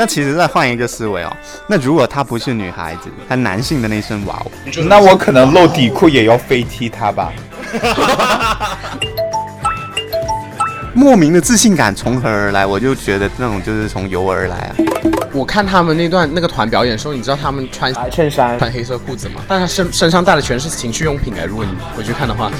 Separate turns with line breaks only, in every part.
那其实再换一个思维哦，那如果他不是女孩子，他男性的那身娃娃，
那我可能露底裤也要飞踢他吧。
莫名的自信感从何而来？我就觉得那种就是从油而来啊。
我看他们那段那个团表演的时候，你知道他们穿
白衬衫，
穿黑色裤子吗？但他身身上带的全是情趣用品哎，如果你回去看的话。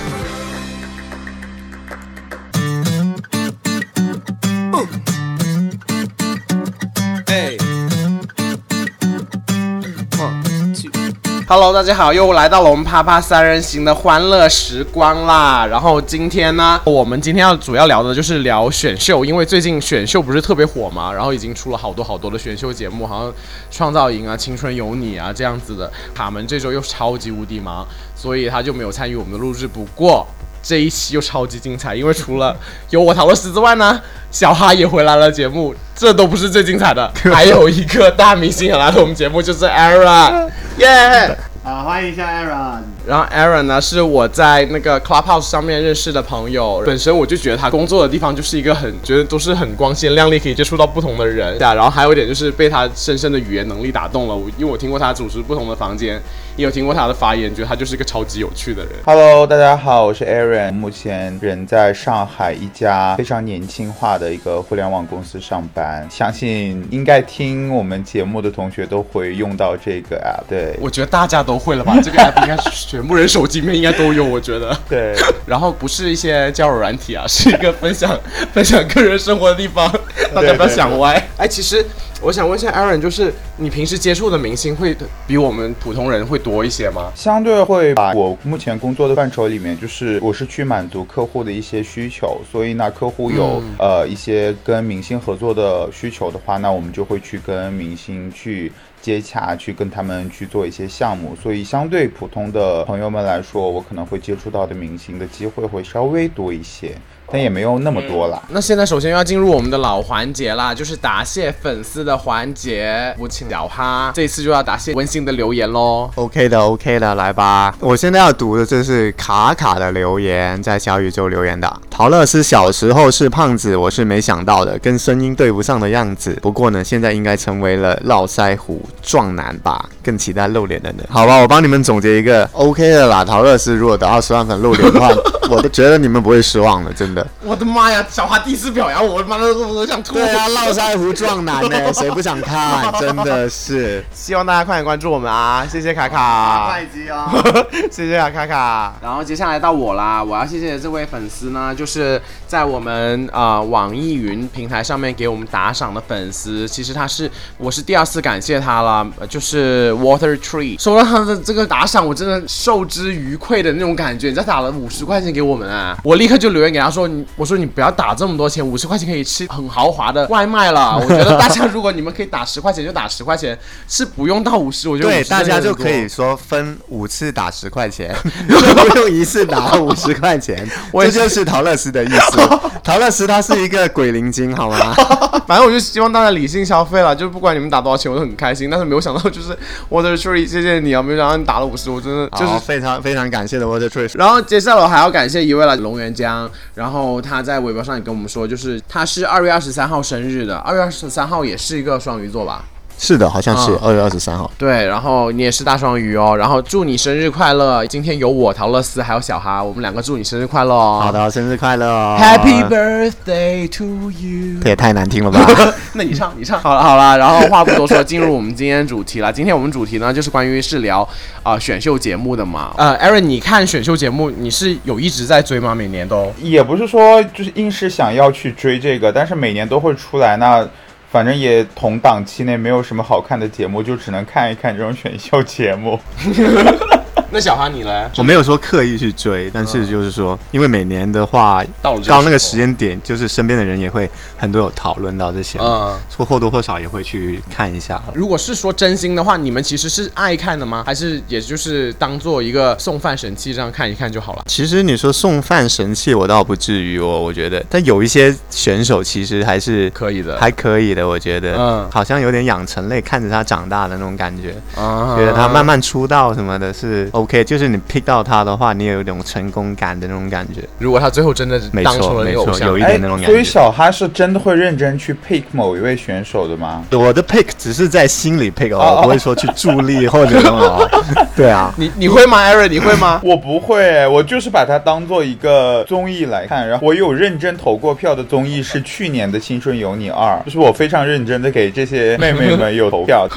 Hello，大家好，又来到了我们啪啪三人行的欢乐时光啦。然后今天呢，我们今天要主要聊的就是聊选秀，因为最近选秀不是特别火嘛，然后已经出了好多好多的选秀节目，好像创造营啊、青春有你啊这样子的。卡门这周又超级无敌忙，所以他就没有参与我们的录制。不过这一期又超级精彩，因为除了 有我陶乐斯之外呢，小哈也回来了节目。这都不是最精彩的，还有一个大明星也来了我们节目，就是 Aaron，耶！
啊，欢迎一下 Aaron。
然后 Aaron 呢，是我在那个 Clubhouse 上面认识的朋友。本身我就觉得他工作的地方就是一个很，觉得都是很光鲜亮丽，可以接触到不同的人。对啊，然后还有一点就是被他深深的语言能力打动了。我因为我听过他主持不同的房间，也有听过他的发言，觉得他就是一个超级有趣的人。
Hello，大家好，我是 Aaron，目前人在上海一家非常年轻化的一个互联网公司上班。相信应该听我们节目的同学都会用到这个 app。对，
我觉得大家都会了吧？这个 app 应该全部人手机里面应该都有，我觉得。
对。
然后不是一些交友软体啊，是一个分享分享个人生活的地方，大家不要想歪。哎，其实。我想问一下，Aaron，就是你平时接触的明星会比我们普通人会多一些吗？
相对会吧。我目前工作的范畴里面，就是我是去满足客户的一些需求，所以那客户有呃一些跟明星合作的需求的话，那我们就会去跟明星去接洽，去跟他们去做一些项目。所以相对普通的朋友们来说，我可能会接触到的明星的机会会稍微多一些。但也没有那么多了。
那现在首先要进入我们的老环节啦，就是答谢粉丝的环节。我请小哈，这次就要答谢温馨的留言喽。
OK 的，OK 的，来吧。我现在要读的这是卡卡的留言，在小宇宙留言的。陶乐斯小时候是胖子，我是没想到的，跟声音对不上的样子。不过呢，现在应该成为了络腮胡壮男吧？更期待露脸的人。好吧，我帮你们总结一个 OK 的啦。陶乐斯如果得到十万粉露脸的话，我都觉得你们不会失望的，真的。
我的妈呀！小花第一次表扬我，我妈的我都想吐。
对啊，络腮胡壮男呢，谁不想看？真的是，
希望大家快点关注我们啊！谢谢卡卡，
快机哦！
谢谢啊，卡卡。然后接下来到我啦，我要谢谢这位粉丝呢，就是在我们呃网易云平台上面给我们打赏的粉丝。其实他是，我是第二次感谢他了，就是 Water Tree 收到他的这个打赏，我真的受之愉快的那种感觉。你再打了五十块钱给我们啊，我立刻就留言给他说。我说你不要打这么多钱，五十块钱可以吃很豪华的外卖了。我觉得大家如果你们可以打十块钱就打十块钱，是不用到五十。我觉得
对，大家就可以说分五次打十块钱，不用一次打五十块钱。这就是陶乐斯的意思。陶乐斯他是一个鬼灵精，好吗？
反正我就希望大家理性消费了，就是不管你们打多少钱，我都很开心。但是没有想到就是 Water Tree，谢谢你啊！没有想到你打了五十，我真的就是
非常非常感谢的 Water Tree。
然后接下来我还要感谢一位了，龙源江，然后。后他在微博上也跟我们说，就是他是二月二十三号生日的，二月二十三号也是一个双鱼座吧。
是的，好像是二月二十三号。
对，然后你也是大双鱼哦，然后祝你生日快乐！今天有我陶乐思还有小哈，我们两个祝你生日快乐哦。
好的，生日快乐
！Happy birthday to you！
这也太难听了吧？
那你唱，你唱。好了好了，然后话不多说，进入我们今天主题了。今天我们主题呢，就是关于是聊啊选秀节目的嘛。呃，Aaron，你看选秀节目，你是有一直在追吗？每年都？
也不是说就是硬是想要去追这个，但是每年都会出来那。反正也同档期内没有什么好看的节目，就只能看一看这种选秀节目。
那小哈你呢？
我没有说刻意去追，但是就是说，因为每年的话，
到
到那个时间点，就是身边的人也会很多有讨论到这些，嗯，或或多或少也会去看一下。
如果是说真心的话，你们其实是爱看的吗？还是也就是当做一个送饭神器这样看一看就好了？
其实你说送饭神器，我倒不至于哦，我觉得，但有一些选手其实还是
可以的，
还可以的，我觉得，嗯，好像有点养成类，看着他长大的那种感觉，觉得他慢慢出道什么的，是。OK，就是你 pick 到他的话，你也有一种成功感的那种感觉。
如果他最后真的
没
当成
错，没错，
了你偶像
有，一
哎
点那种，感觉
所以
觉。
小哈是真的会认真去 pick 某一位选手的吗？
我的 pick 只是在心里 pick
哦
哦，我不会说去助力或者什么哦。对啊，
你你会吗，Aaron？你会吗？
我不会，我就是把它当做一个综艺来看。然后我有认真投过票的综艺是去年的《青春有你二》，就是我非常认真的给这些妹妹们有投票。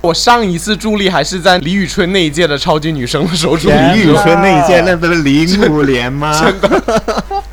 我上一次助力还是在李宇春那一届的超级女声的时候助力，
李宇春那一届，那不是零五年吗？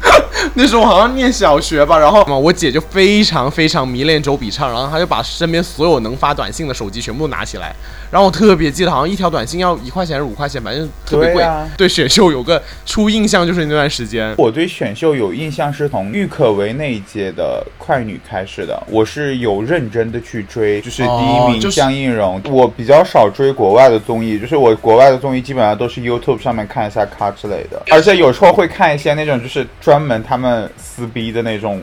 那时候我好像念小学吧，然后嘛我姐就非常非常迷恋周笔畅，然后她就把身边所有能发短信的手机全部都拿起来，然后我特别记得好像一条短信要一块钱还是五块钱，反正特别贵。
对啊
对选秀有个初印象就是那段时间。
我对选秀有印象是从郁可唯那一届的快女开始的，我是有认真的去追，就是第一名
哦就是
江映蓉。我比较少追国外的综艺，就是我国外的综艺基本上都是 YouTube 上面看一下咖之类的，而且有时候会看一些那种就是专门他们撕逼的那种。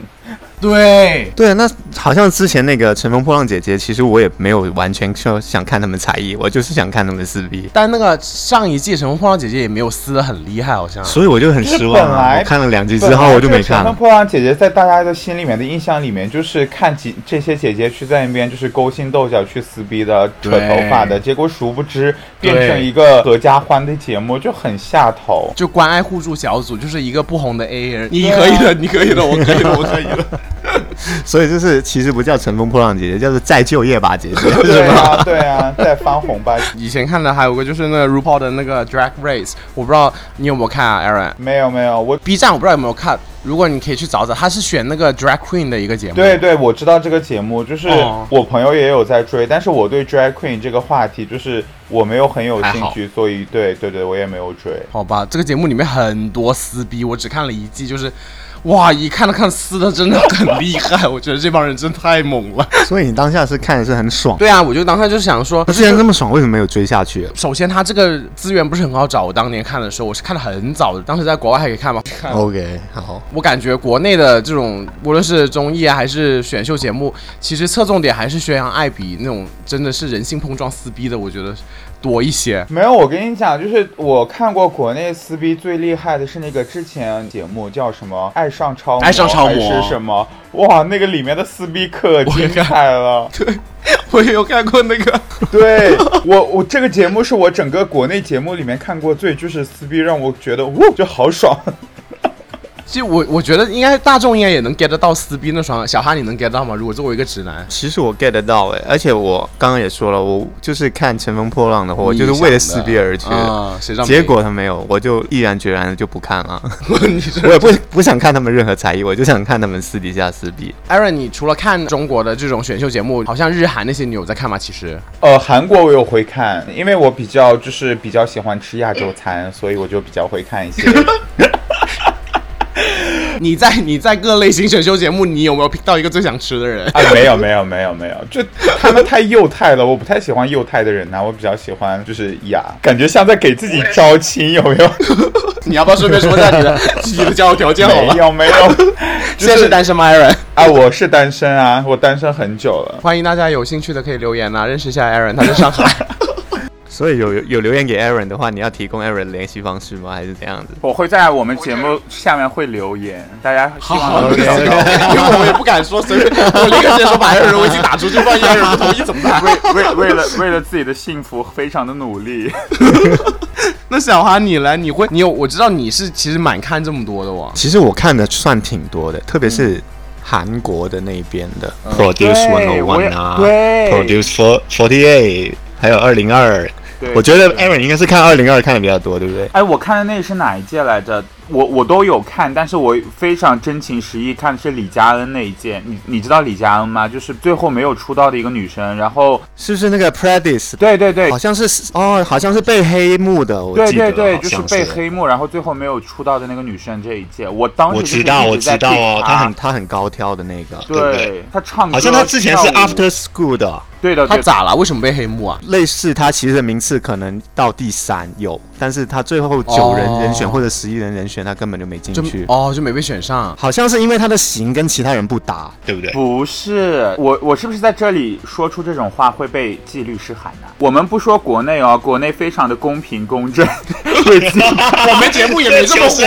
对，
对，那好像之前那个《乘风破浪姐姐》，其实我也没有完全说想看他们才艺，我就是想看他们撕逼，
但那个上一季《乘风破浪姐姐》也没有撕的很厉害，好像。
所以我就很失望、啊。
本来
我看了两集之后，我就没看
乘风。破浪姐姐在大家的心里面的印象里面，就是看几这些姐姐去在那边就是勾心斗角去撕逼的、扯头发的，结果殊不知变成一个合家欢的节目，就很下头。
就关爱互助小组，就是一个不红的 A 人，你可以的，你可以的，我可以的，我可以的。
所以就是其实不叫《乘风破浪姐姐》，叫做再就业吧姐姐，
对
是吗？
啊，对啊，再翻红吧。
以前看的还有个就是那个 RuPaul 的那个 Drag Race，我不知道你有没有看啊，Aaron。
没有没有，我
B 站我不知道有没有看，如果你可以去找找，他是选那个 Drag Queen 的一个节目。
对对，我知道这个节目，就是
哦
我朋友也有在追，但是我对 drag queen 这个话题就是我没有很有兴趣，所以对对对，我也没有追。
好吧，这个节目里面很多撕逼，我只看了一季，就是。哇，一看了看撕的真的很厉害，我觉得这帮人真太猛了。
所以你当下是看的是很爽。
对啊，我就当下就想说，
那既然这么爽，为什么没有追下去？
首先它这个资源不是很好找，我当年看的时候我是看的很早的，当时在国外还可以看吗。
OK，好，
我感觉国内的这种无论是综艺啊还是选秀节目，其实侧重点还是宣扬爱比那种真的是人性碰撞撕逼的，我觉得多一些。
没有，我跟你讲，就是我看过国内撕逼最厉害的是那个之前节目叫什么《爱上超模》
爱上超模
还是什么？哇，那个里面的撕逼可精彩了。
对 我也有看过那个，
对我，我这个节目是我整个国内节目里面看过最就是撕逼，让我觉得哇，就好爽。
其实我我觉得应该大众应该也能 get 得到撕逼那双。小哈，你能 get 到吗？如果作为一个直男，
其实我 get 得到哎，而且我刚刚也说了，我就是看《乘风破浪》的话，我就是为了撕逼而去结果他没有，我就毅然决然的就不看了。我也不不想看他们任何才艺，我就想看他们私底下撕逼。
Aaron，你除了看中国的这种选秀节目，好像日韩那些你有在看吗？其实
呃，韩国我有会看，因为我比较就是比较喜欢吃亚洲餐，所以我就比较会看一些。
你在你在各类型选秀节目，你有没有 pick 到一个最想吃的人？
啊，没有没有没有没有，就他们太幼态了，我不太喜欢幼态的人呐、我比较喜欢就是雅，感觉像在给自己招亲，有没有？
你要不要顺便说一下你的你的交友条件好
没
了？
有 没有，
现在是单身吗，Aaron？
啊，我是单身啊，我单身很久了。
欢迎大家有兴趣的可以留言啊，认识一下 Aaron，他在上海。
所以有有留言给 Aaron 的话，你要提供 Aaron 的联系方式吗？还是怎样子？
我会在我们节目下面会留言，大家希
好
望能够找到。
因为我也不敢说随便，我立刻直接说把 Aaron 的微信打出去，万一 Aaron 不同意怎么办？
为为为了为了自己的幸福，非常的努力。
那小华你来，你会你有我知道你是其实蛮看这么多的哇。
其实我看的算挺多的，特别是韩国的那边的、Produce One O One 啊，Produce For Forty Eight，还有二零二。
对
我觉得 Aaron 应该是看二零二看的比较多，对不对？
哎，我看的那是哪一届来着？我我都有看，但是我非常真情实意看的是李佳恩那一届。你你知道李佳恩吗？就是最后没有出道的一个女生。然后，
是不是那个 Predis？
对对对
好像是哦，好像是被黑幕的，我
对
记得
对对，
好像
就是被黑幕，然后最后没有出道的那个女生这一届。我当时
我知道，我知道哦他很她很高挑的那个？对，
她唱歌
好像她之前是 After School 的，
对的，
他咋了？为什么被黑幕啊？
类似他其实的名次可能到第三有，但是他最后九人人选
哦
或者十一人人选，他根本就没进去。
哦，就没被选上。
好像是因为他的型跟其他人不搭，对不对？
不是我，我是不是在这里说出这种话会被纪律师喊呢、我们不说国内哦，国内非常的公平公正，
我们节目也没这么火，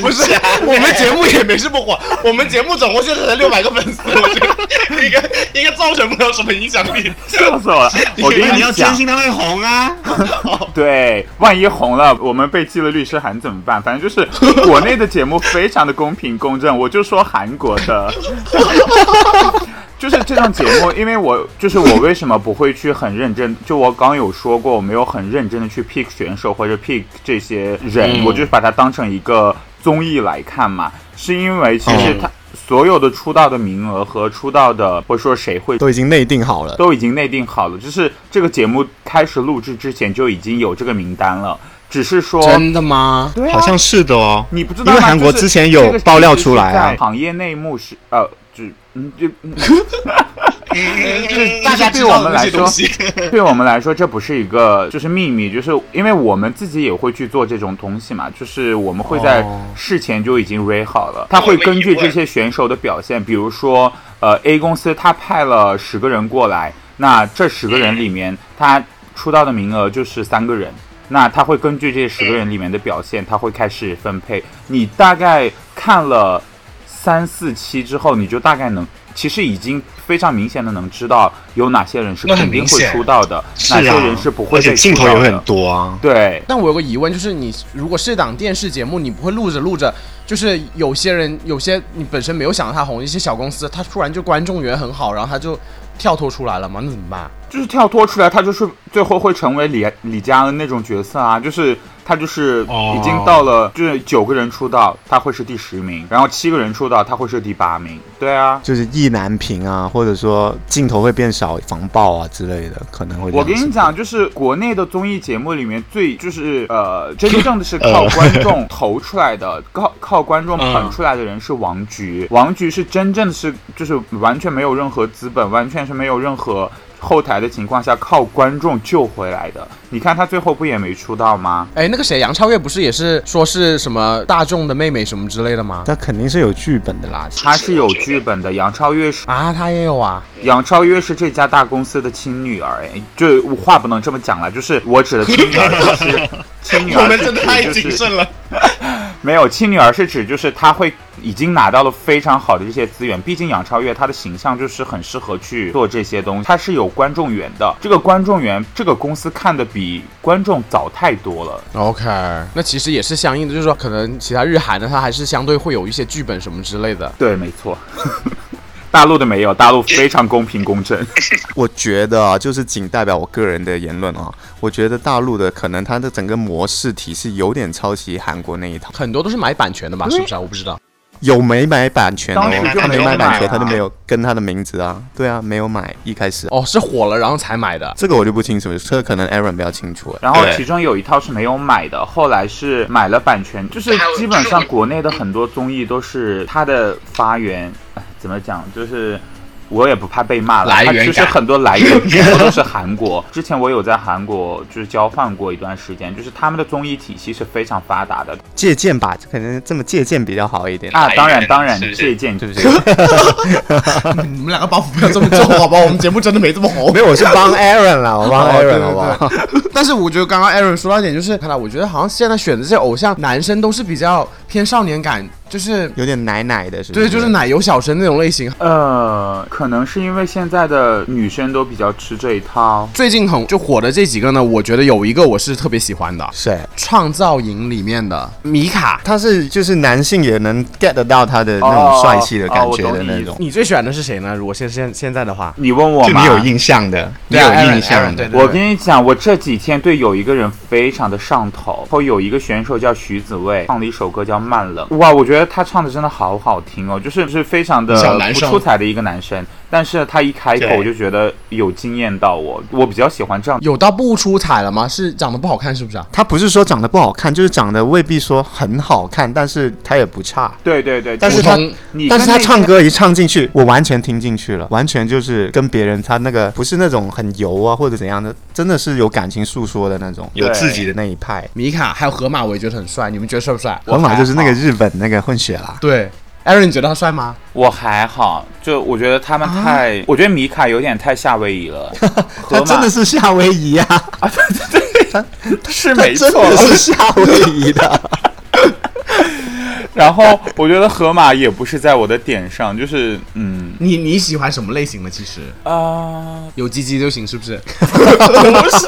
不
不是，我们节目也没这么火，我们节目总共现在才六百个粉丝，我觉得应该应该造成不了什么影响力。
笑死我了。我跟
你要
讲
坚，信他会红啊！
对，万一红了，我们被寄了律师函怎么办？反正就是 国内的节目非常的公平公正，我就说韩国的。就是这档节目，因为我就是我为什么不会去很认真？就我刚有说过，我没有很认真的去 pick 选手或者 pick 这些人，
嗯
我就是把它当成一个综艺来看嘛。是因为其实它所有的出道的名额和出道的或者说谁会
都已经内定好了。
都已经内定好了，就是这个节目开始录制之前就已经有这个名单了，只是说
真的吗？
对啊
好像是的哦，
你不知道？
因为韩国之前有爆料出来啊
行业内幕是呃，就嗯就。嗯 就是大家 对我们来说，对我们来说，这不是一个就是秘密，就是因为我们自己也会去做这种东西嘛，就是我们会在
哦
事前就已经 r 好了，他会根据这些选手的表现，比如说呃 A 公司他派了十个人过来，那这十个人里面他出道的名额就是三个人。那他会根据这十个人里面的表现，他会开始分配。你大概看了三四期之后，你就大概能，其实已经非常明显的能知道有哪些人是肯定会出道的，哪些
啊
人是不会
而且
被
镜头也会很
出道的。
多啊。
对，
但我有个疑问，就是你如果是档电视节目，你不会录着录着，就是有些人有些你本身没有想到他红，一些小公司他突然就观众缘很好，然后他就跳脱出来了嘛，那怎么办？
就是跳脱出来，他就是最后会成为李李佳恩那种角色啊，就是他就是
哦
已经到了，就是九个人出道，他会是第十名，然后七个人出道，他会是第八名。对啊，
就是意难平啊，或者说镜头会变少、防爆啊之类的，可能会
我。跟你讲，就是国内的综艺节目里面最就是呃，真正的是靠观众投出来的，靠靠观众捧出来的人是王菊。王菊是真正的是就是完全没有任何资本，完全是没有任何后台的情况下，靠观众救回来的。你看他最后不也没出道吗？
哎，那个谁，杨超越不是也是说是什么大众的妹妹什么之类的吗？
他肯定是有剧本的啦。
他是有剧本的，杨超越是
啊，他也有啊。
杨超越是这家大公司的亲女儿，哎，就话不能这么讲了，就是我指的亲女儿就是 亲女儿我们真的太谨慎
了。
没有，亲女儿是指就是他会已经拿到了非常好的这些资源，毕竟杨超越她的形象就是很适合去做这些东西，她是有观众缘的。这个观众缘，这个公司看的比观众早太多了。
OK，那其实也是相应的，就是说可能其他日韩的它还是相对会有一些剧本什么之类的。
对，没错。大陆的没有，大陆非常公平公正。
我觉得啊，就是仅代表我个人的言论啊，我觉得大陆的可能它的整个模式体系有点抄袭韩国那一套。
很多都是买版权的吧？是不是啊？我不知道。
有没买版权哦？他
没
买版权，他就没有跟他的名字啊。对啊，没有买一开始。
哦，是火了然后才买的。
这个我就不清楚了，这个可能 Aaron 比较清楚。哎
然后其中有一套是没有买的，后来是买了版权，就是基本上国内的很多综艺都是他的发源，哎怎么讲，就是。我也不怕被骂了，
来源
它就是很多来源 全部都是韩国。之前我有在韩国就是交换过一段时间，就是他们的综艺体系是非常发达的
借鉴吧，可能这么借鉴比较好一点。
啊。当然当然借鉴
是不是？
你们两个包袱不要这么重，好吧？我们节目真的没这么红
没。有，我是帮 Aaron 了，我帮 Aaron
了
好不好？
但是我觉得刚刚 Aaron 说到一点，就是看到我觉得好像现在选的这些偶像男生都是比较偏少年感，就是
有点奶奶的，是不是？
对，就是奶油小生那种类型。
呃，可能是因为现在的女生都比较吃这一套。
最近很就火的这几个呢，我觉得有一个我是特别喜欢的，《
谁？
创造营》里面的米卡。
他是就是男性也能 get 得到他的那
哦
种帅气的感觉的那种。
你最喜欢的是谁呢？如果现现现在的话，
你问我吗？
印象的，你有印象。
对
我跟你讲，我这几天对有一个人非常的上头，后有一个选手叫徐子未，唱了一首歌叫《慢冷》，哇，我觉得他唱的真的好好听哦，就是是非常的不出彩的一个男生，但是他一开口我就觉得有惊艳到我，我比较喜欢这样。
有到不出彩了吗？是长得不好看是不是啊？
他不是说长得不好看，就是长得未必说很好看，但是他也不差。
对对对，
但是他但是他唱歌一唱进去，我完全听进去了，完全就是跟别人他那个不是那种很油啊或者怎样的，真的是有感情诉说的那种，有自己的那一派。
米卡还有河马，我也觉得很帅，你们觉得帅不帅？
河马就是那个日本那个混血啦，
对，Aaron，你觉得他帅吗？
我还好，就我觉得他们太，我觉得米卡有点太夏威夷了，
他真的是夏威夷啊，对
是
他
没错
真的。是夏威夷的。
然后我觉得河马也不是在我的点上，就是嗯
你你喜欢什么类型的？其实
啊、
有鸡鸡就行，是不是 不是？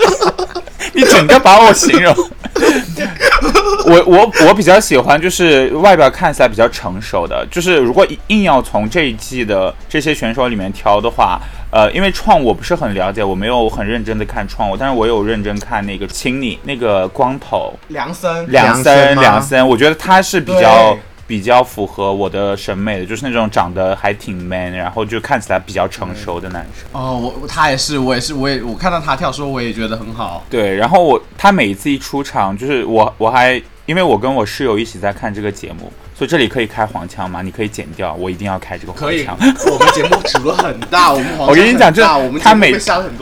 你整个把我形容。我我我比较喜欢就是外表看起来比较成熟的，就是如果硬要从这一季的这些选手里面挑的话，呃，因为创我不是很了解，我没有很认真的看创我，但是我有认真看那个青你那个光头
梁森
梁
梁森
梁森，我觉得他是比较比较符合我的审美的，就是那种长得还挺 man，然后就看起来比较成熟的男生。
哦，我他也是，我也是，我也我看到他跳说，我也觉得很好。
对，然后我他每一次一出场，就是我我还因为我跟我室友一起在看这个节目，所以这里可以开黄腔吗？你可以剪掉，我一定要开这个黄
可以，
腔。
我们节目尺度很大，我们黄
我跟你讲
腔很大
这
我们
他每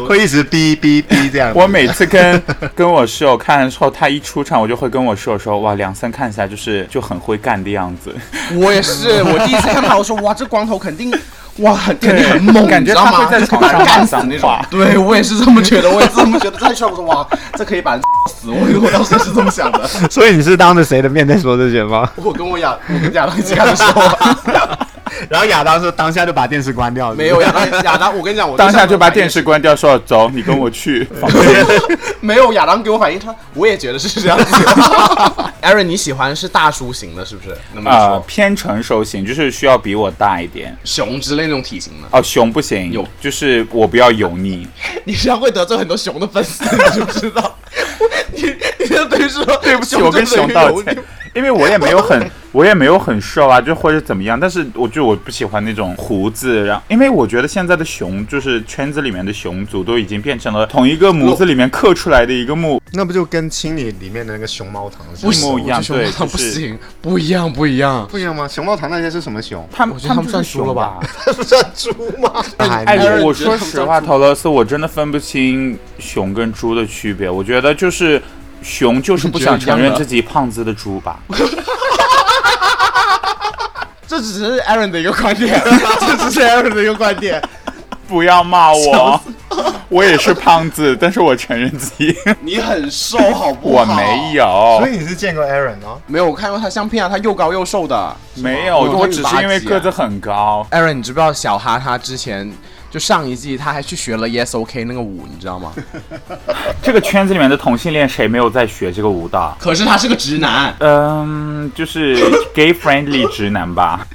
会
一直哔哔哔 这样。
我每次跟跟我室友看的时候，他一出场，我就会跟我室友说：“哇，梁森看起来就是就很会干的样子。
我也是，我第一次看到，我说哇，这光头肯定哇，很肯定很猛，
感觉
你知道吗？
他会在床上
干死那种。对我也是这么觉得，我也是这么觉得。再帅，我说哇，这可以把人死。我我当时是这么想的。
所以你是当着谁的面在说这些吗？
我跟我亚，我跟亚当一起看的时候，
然后亚当说当下就把电视关掉，
没有亚当，亚当，我跟你讲，我”
当下就把电视关掉，说：“走，你跟我去 房间。
没有亚当给我反应，他我也觉得是这样子。Aaron，你喜欢是大叔型的，是不是？那”么
偏成熟型，就是需要比我大一点。
熊之类那种体型的，
哦，熊不行，
有
就是我不要油腻。
你这样会得罪很多熊的粉丝，你知不知道？你等于说对不
起，我跟熊道歉，因为我也没有很，我也没有很瘦啊，就或者怎么样，但是我就我不喜欢那种胡子，然后因为我觉得现在的熊就是圈子里面的熊族都已经变成了同一个模子里面刻出来的一个木，
那不就跟清理里面的那个熊猫糖是
不一模一样对
熊猫糖不行，不一样，不一样。
不一样吗？熊猫糖那些是什么熊？
他们
他们算猪了吧
他？
不算猪吗？
哎，我说实话，陶乐斯，我真的分不清熊跟猪的区别。我觉得就是熊就是不想承认自己胖子的猪吧。
这只是 Aaron 的一个观点，这只是 Aaron 的一个观点。
不要骂我，我也是胖子，但是我承认自己
你很瘦，好不好我？
没有
所，以你是见过 Aaron 哦？
没有，我看过他相片啊，他又高又瘦的。
没有，
哦
我只是因为个子很高。
Aaron，你知不知道小哈他之前就上一季他还去学了 Yes OK 那个舞，你知道吗？
这个圈子里面的同性恋谁没有在学这个舞蹈？
可是他是个直男。
嗯，就是 gay friendly 直男吧。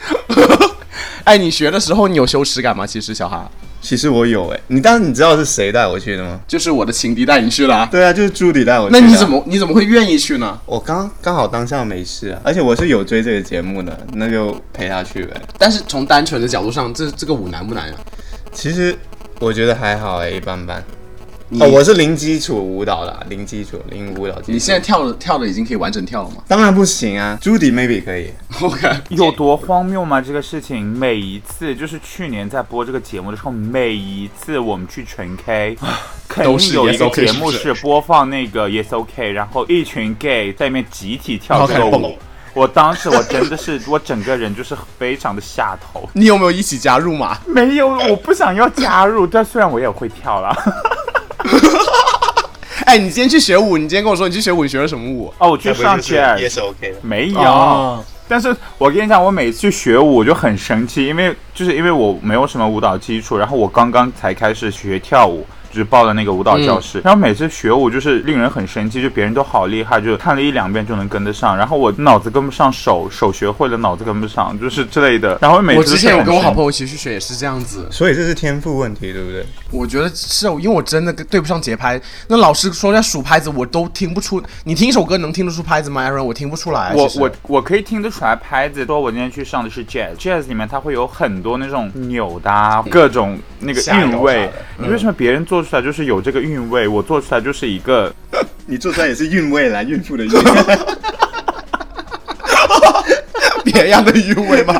哎，你学的时候你有羞耻感吗？其实小哈，
其实我有哎，你当时你知道是谁带我去的吗？
就是我的情敌带你去了啊。
对啊，就是朱迪带我去的。
那你怎？么你怎么会愿意去呢？
我刚刚好当下没事啊，而且我是有追这个节目的，那就陪他去呗。
但是从单纯的角度上，这这个舞难不难呀、
其实我觉得还好哎，一般般。哦，我是零基础舞蹈的啊，零基础，零舞蹈基础。
你现在跳的跳的已经可以完整跳了吗
当然不行啊，，Judy maybe 可以。
？OK，
有多荒谬吗？这个事情，每一次就是去年在播这个节目的时候，每一次我们去纯 K，肯
都是
定有一个节目
是
播放那个 Yes OK，然后一群 gay 在里面集体跳这个
OK
舞。我当时我真的是，我整个人就是非常的下头。
你有没有一起加入嘛？
没有，我不想要加入，但虽然我也会跳啦。
哎，你今天去学舞，你今天跟我说你去学舞，你学了什么舞？
哦，我去上 jazz，
是 OK 的。
没有。
哦
但是我跟你讲，我每次去学舞我就很生气，因为就是因为我没有什么舞蹈基础，然后我刚刚才开始学跳舞，就是报的那个舞蹈教室，然后每次学舞就是令人很生气，就别人都好厉害，就看了一两遍就能跟得上，然后我脑子跟不上手，手学会了脑子跟不上，就是之类的。然后每次
我之前有跟我好朋
友，
一起去学，也是这样子。
所以这是天赋问题，对不对？
我觉得是因为我真的跟对不上节拍。那老师说要数拍子，我都听不出。你听一首歌能听得出拍子吗？Aaron，我听不出来。
我我我可以听得出来拍子。说我今天去上的是 jazz，jazz 里面它会有很多那种扭的、啊，各种那个韵味。你为什么别人做出来就是有这个韵味，我做出来就是一个
你做出来也是韵味啦，孕妇的孕。
别样的韵味吗？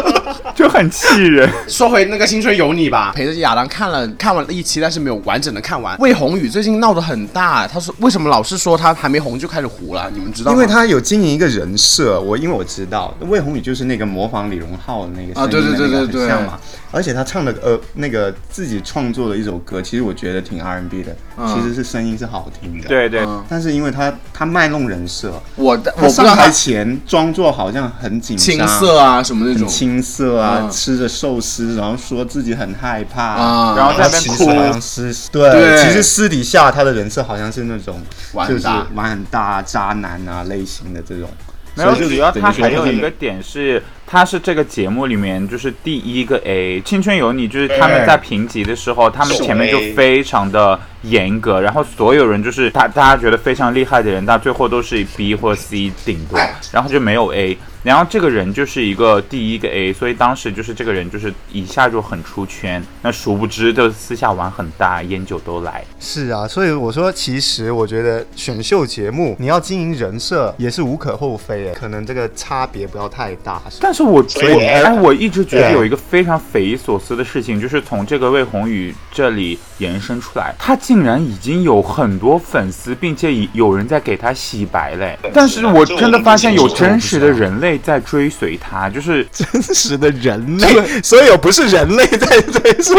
就很气人。
说回那个《青春有你》吧，陪着亚当看了看完了一期，但是没有完整的看完。魏宏宇最近闹得很大，他说为什么老是说他还没红就开始糊了？你们知道吗？
因为他有经营一个人设，我因为我知道魏宏宇就是那个模仿李荣浩的那个
啊对对
声音的那个
对对
像嘛，而且他唱的呃那个自己创作的一首歌，其实我觉得挺 R&B 的，其实是声音是好听的，。
对对，
嗯。
但是因为他他卖弄人设，
我我
上台
不知道他
前装作好像很紧张、
青涩啊什么那
很
种。
青涩啊，
嗯。
吃着寿司，然后说自己很害怕
啊。
然后在那边哭。
好像是对，
对。
其实私底下他的人设好像是那种就是
玩很大
渣男啊类型的这种。
没有，
所以就
主要他还有一个点是，他是这个节目里面就是第一个 A，《青春有你》就是他们在评级的时候，他们前面就非常的严格，然后所有人就是大大家觉得非常厉害的人，到最后都是 B 或 C 顶多，然后就没有 A。然后这个人就是一个第一个 A，所以当时就是这个人就是一下就很出圈，那殊不知就私下玩很大，烟酒都来。
是啊，所以我说，其实我觉得选秀节目你要经营人设也是无可厚非诶，可能这个差别不要太大。
但是我
所以
我哎，我一直觉得有一个非常匪夷所思的事情，就是从这个魏宏宇这里延伸出来，他竟然已经有很多粉丝，并且已有人在给他洗白嘞。但是我真的发现有真实的人类在追随他，就是
真实的人类，所以有不是人类在追随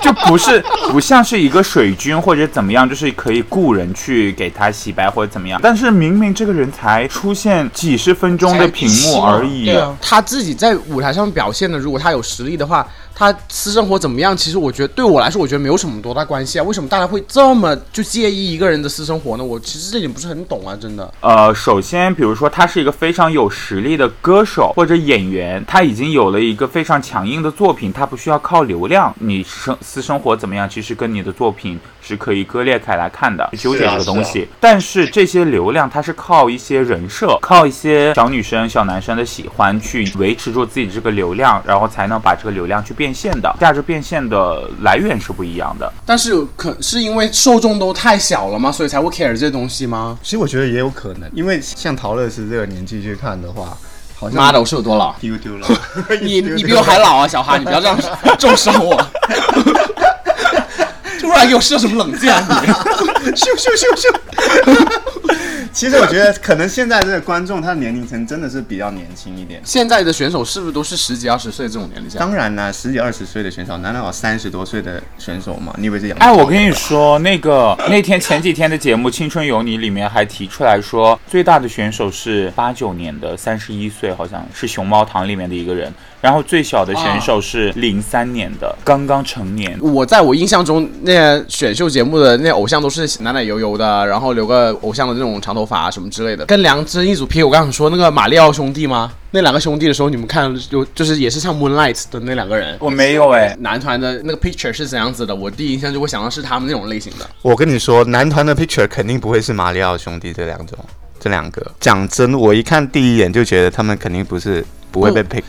就不是不像是一个水军或者怎么样，就是可以雇人去给他洗白或者怎么样。但是明明这个人才出现几十分钟的屏幕而已，
对啊，他自己在舞台上表现的，如果他有实力的话，他私生活怎么样？其实我觉得对我来说，我觉得没有什么多大关系啊。为什么大家会这么就介意一个人的私生活呢？我其实这点不是很懂啊，真的。
呃，首先，比如说他是一个非常有实力的歌手或者演员，他已经有了一个非常强硬的作品，他不需要靠流量。你生私生活怎么样，其实跟你的作品是可以割裂开来看的，纠结这个东西。但是这些流量，它是靠一些人设，靠一些小女生、小男生的喜欢去维持住自己这个流量，然后才能把这个流量去变现的。价值变现的来源是不一样的。
但是可是因为受众都太小了吗？所以才会 care 这些东西吗？
其实我觉得也有可能，因为像陶乐斯这个年纪去看的话，好像
妈的，我是有多老？
丢丢了。
你 你比我还老啊，小哈，你不要这样重伤我。突然给我设什么冷箭啊你？
咻咻咻咻。其实我觉得可能现在这个观众他的年龄层真的是比较年轻一点。
现在的选手是不是都是十几二十岁这种年龄层？
当然啦，十几二十岁的选手，难道有三十多岁的选手吗？你以为是杨？
哎，我跟你说，那个那天前几天的节目《青春有你》里面还提出来说，最大的选手是八九年的，三十一岁，好像是熊猫堂里面的一个人。然后最小的选手是零三年的，刚刚成年。
我在我印象中，那选秀节目的那偶像都是奶奶油油的，然后留个偶像的那种长头发、啊、什么之类的。跟梁真一组 P，我刚想说那个马里奥兄弟吗？那两个兄弟的时候，你们看有就是也是像 Moonlight 的那两个人。
我没有哎，
男团的那个 picture 是怎样子的？我第一印象就会想到是他们那种类型的。
我跟你说，男团的 picture 肯定不会是马里奥兄弟这两种，这两个。讲真，我一看第一眼就觉得他们肯定不是不会被 pick，、